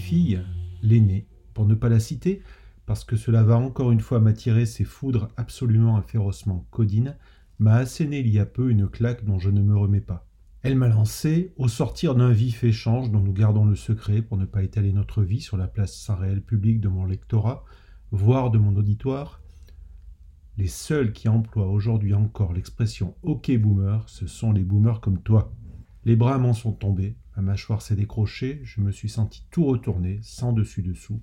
mes filles, l'aînée, pour ne pas la citer, parce que cela va encore une fois m'attirer ses foudres absolument et férocement codines, m'a asséné il y a peu une claque dont je ne me remets pas. Elle m'a lancé, au sortir d'un vif échange dont nous gardons le secret pour ne pas étaler notre vie sur la place sans réel public de mon lectorat, voire de mon auditoire, les seuls qui emploient aujourd'hui encore l'expression OK boomer, ce sont les boomers comme toi. Les bras m'en sont tombés, ma mâchoire s'est décrochée, je me suis senti tout retourné, sans dessus-dessous.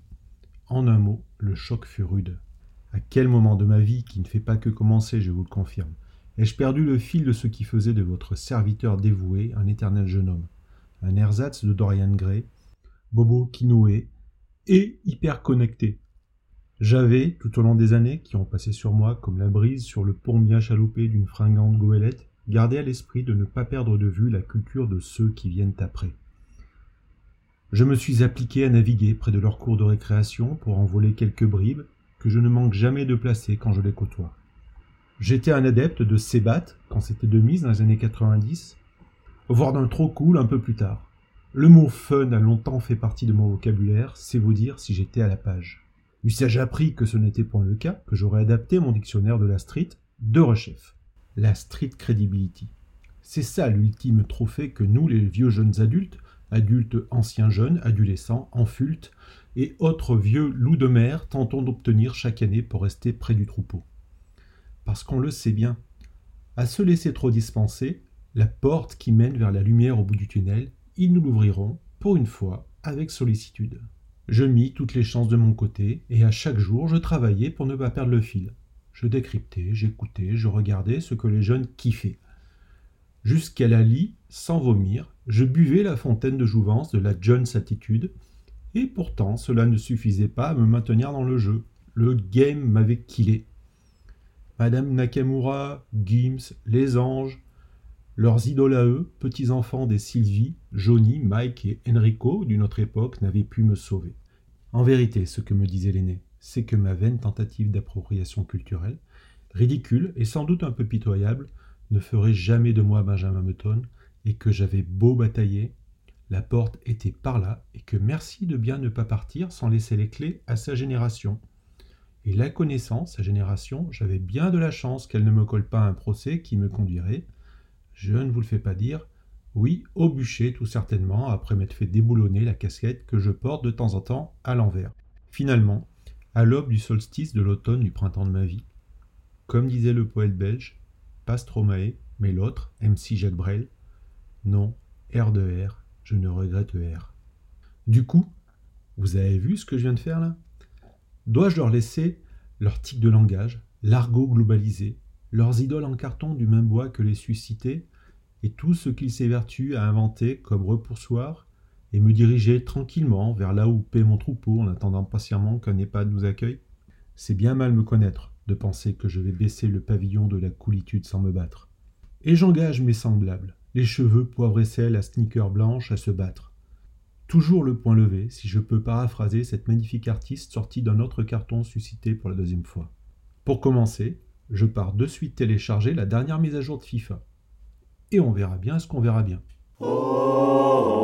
En un mot, le choc fut rude. À quel moment de ma vie, qui ne fait pas que commencer, je vous le confirme, ai-je perdu le fil de ce qui faisait de votre serviteur dévoué un éternel jeune homme? Un ersatz de Dorian Gray, Bobo Kinoé et hyper connecté. J'avais, tout au long des années qui ont passé sur moi comme la brise sur le pont chaloupé d'une fringante goélette, gardé à l'esprit de ne pas perdre de vue la culture de ceux qui viennent après. Je me suis appliqué à naviguer près de leur cours de récréation pour en voler quelques bribes que je ne manque jamais de placer quand je les côtoie. J'étais un adepte de Sébat quand c'était de mise dans les années 90, voire d'un trop cool un peu plus tard. Le mot fun a longtemps fait partie de mon vocabulaire, c'est vous dire si j'étais à la page. Eussé-je appris que ce n'était point le cas, que j'aurais adapté mon dictionnaire de la street de rechef. La street credibility. C'est ça l'ultime trophée que nous, les vieux jeunes adultes, adultes anciens jeunes, adolescents, enfultes et autres vieux loups de mer tentons d'obtenir chaque année pour rester près du troupeau parce qu'on le sait bien. À se laisser trop dispenser, la porte qui mène vers la lumière au bout du tunnel, ils nous l'ouvriront, pour une fois, avec sollicitude. Je mis toutes les chances de mon côté, et à chaque jour je travaillais pour ne pas perdre le fil. Je décryptais, j'écoutais, je regardais ce que les jeunes kiffaient. Jusqu'à la lie, sans vomir, je buvais la fontaine de jouvence de la Jones attitude, et pourtant cela ne suffisait pas à me maintenir dans le jeu. Le game m'avait killé. Madame Nakamura, Gims, les anges, leurs idoles à eux, petits-enfants des Sylvie, Johnny, Mike et Enrico d'une autre époque, n'avaient pu me sauver. En vérité, ce que me disait l'aîné, c'est que ma vaine tentative d'appropriation culturelle, ridicule et sans doute un peu pitoyable, ne ferait jamais de moi Benjamin Button, et que j'avais beau batailler, la porte était par là, et que merci de bien ne pas partir sans laisser les clés à sa génération. Et la connaissance, sa génération, j'avais bien de la chance qu'elle ne me colle pas un procès qui me conduirait, je ne vous le fais pas dire, oui, au bûcher tout certainement, après m'être fait déboulonner la casquette que je porte de temps en temps à l'envers. Finalement, à l'aube du solstice de l'automne du printemps de ma vie, comme disait le poète belge, pas Stromae, mais l'autre, MC Jacques Brel, non, R de R, je ne regrette R. Du coup, vous avez vu ce que je viens de faire là? Dois-je leur laisser leur tic de langage, l'argot globalisé, leurs idoles en carton du même bois que les suscités, et tout ce qu'ils s'évertuent à inventer comme repoussoir, et me diriger tranquillement vers là où paie mon troupeau en attendant patiemment qu'un EHPAD nous accueille C'est bien mal me connaître de penser que je vais baisser le pavillon de la coolitude sans me battre. Et j'engage mes semblables, les cheveux poivre et sel à sneakers blanches à se battre Toujours le point levé, si je peux paraphraser cette magnifique artiste sortie d'un autre carton suscité pour la deuxième fois. Pour commencer, je pars de suite télécharger la dernière mise à jour de FIFA. Et on verra bien ce qu'on verra bien. Oh, oh, oh,